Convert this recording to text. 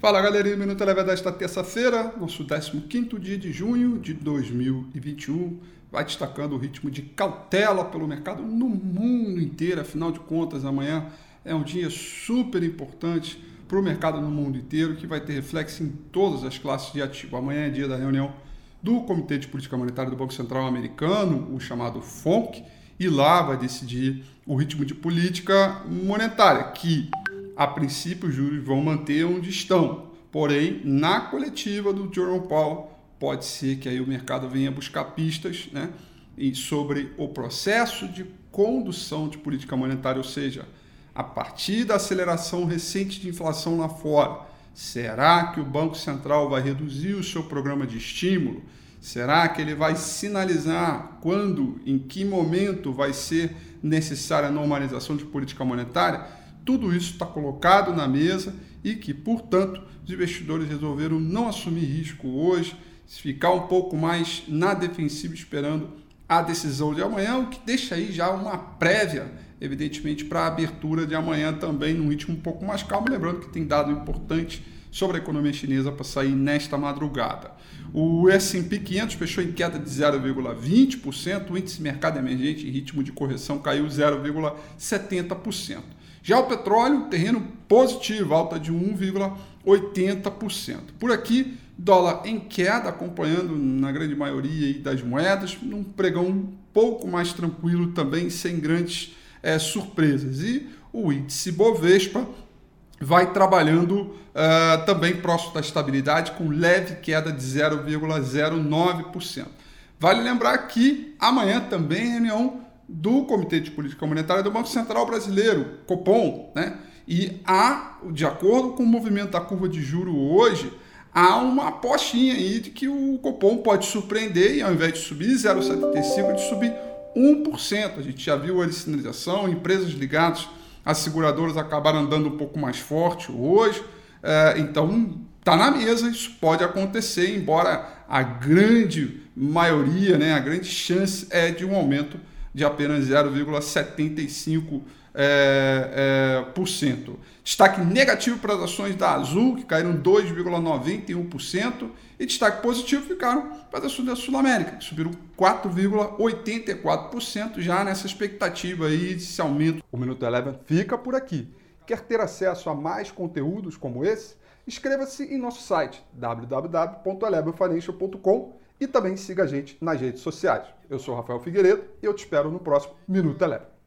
Fala galerinha, Minuto Eleva desta terça-feira, nosso 15 dia de junho de 2021. Vai destacando o ritmo de cautela pelo mercado no mundo inteiro, afinal de contas, amanhã é um dia super importante para o mercado no mundo inteiro, que vai ter reflexo em todas as classes de ativo. Amanhã é dia da reunião do Comitê de Política Monetária do Banco Central Americano, o chamado FONC, e lá vai decidir o ritmo de política monetária, que a princípio, os juros vão manter onde estão. Porém, na coletiva do Jerome Powell, pode ser que aí o mercado venha buscar pistas né, sobre o processo de condução de política monetária, ou seja, a partir da aceleração recente de inflação lá fora, será que o Banco Central vai reduzir o seu programa de estímulo? Será que ele vai sinalizar quando, em que momento vai ser necessária a normalização de política monetária? Tudo isso está colocado na mesa e que, portanto, os investidores resolveram não assumir risco hoje, ficar um pouco mais na defensiva esperando a decisão de amanhã, o que deixa aí já uma prévia, evidentemente, para a abertura de amanhã também num ritmo um pouco mais calmo, lembrando que tem dado importante sobre a economia chinesa para sair nesta madrugada. O S&P 500 fechou em queda de 0,20%, o índice mercado emergente em ritmo de correção caiu 0,70%. Já o petróleo, terreno positivo, alta de 1,80%. Por aqui, dólar em queda, acompanhando na grande maioria das moedas, num pregão um pouco mais tranquilo também, sem grandes é, surpresas. E o índice Bovespa vai trabalhando uh, também próximo da estabilidade, com leve queda de 0,09%. Vale lembrar que amanhã também reunião do Comitê de Política Monetária do Banco Central Brasileiro, Copom, né? E há, de acordo com o movimento da curva de juro hoje, há uma apostinha aí de que o Copom pode surpreender e ao invés de subir 0,75, de subir 1%. A gente já viu a sinalização, empresas ligadas às seguradoras acabaram andando um pouco mais forte hoje. É, então, está na mesa, isso pode acontecer, embora a grande maioria, né, a grande chance é de um aumento de apenas 0,75%. É, é, por cento. Destaque negativo para as ações da Azul, que caíram 2,91%, e destaque positivo ficaram para as ações da Sul América, que subiram 4,84%, já nessa expectativa aí desse aumento. O Minuto Eleven fica por aqui. Quer ter acesso a mais conteúdos como esse? Inscreva-se em nosso site www.elevenfinancial.com e também siga a gente nas redes sociais. Eu sou Rafael Figueiredo e eu te espero no próximo Minuto Eleva.